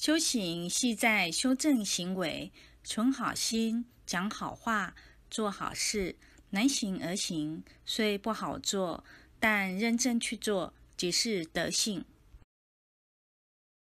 修行系在修正行为，存好心，讲好话，做好事，能行而行，虽不好做，但认真去做，即是德性。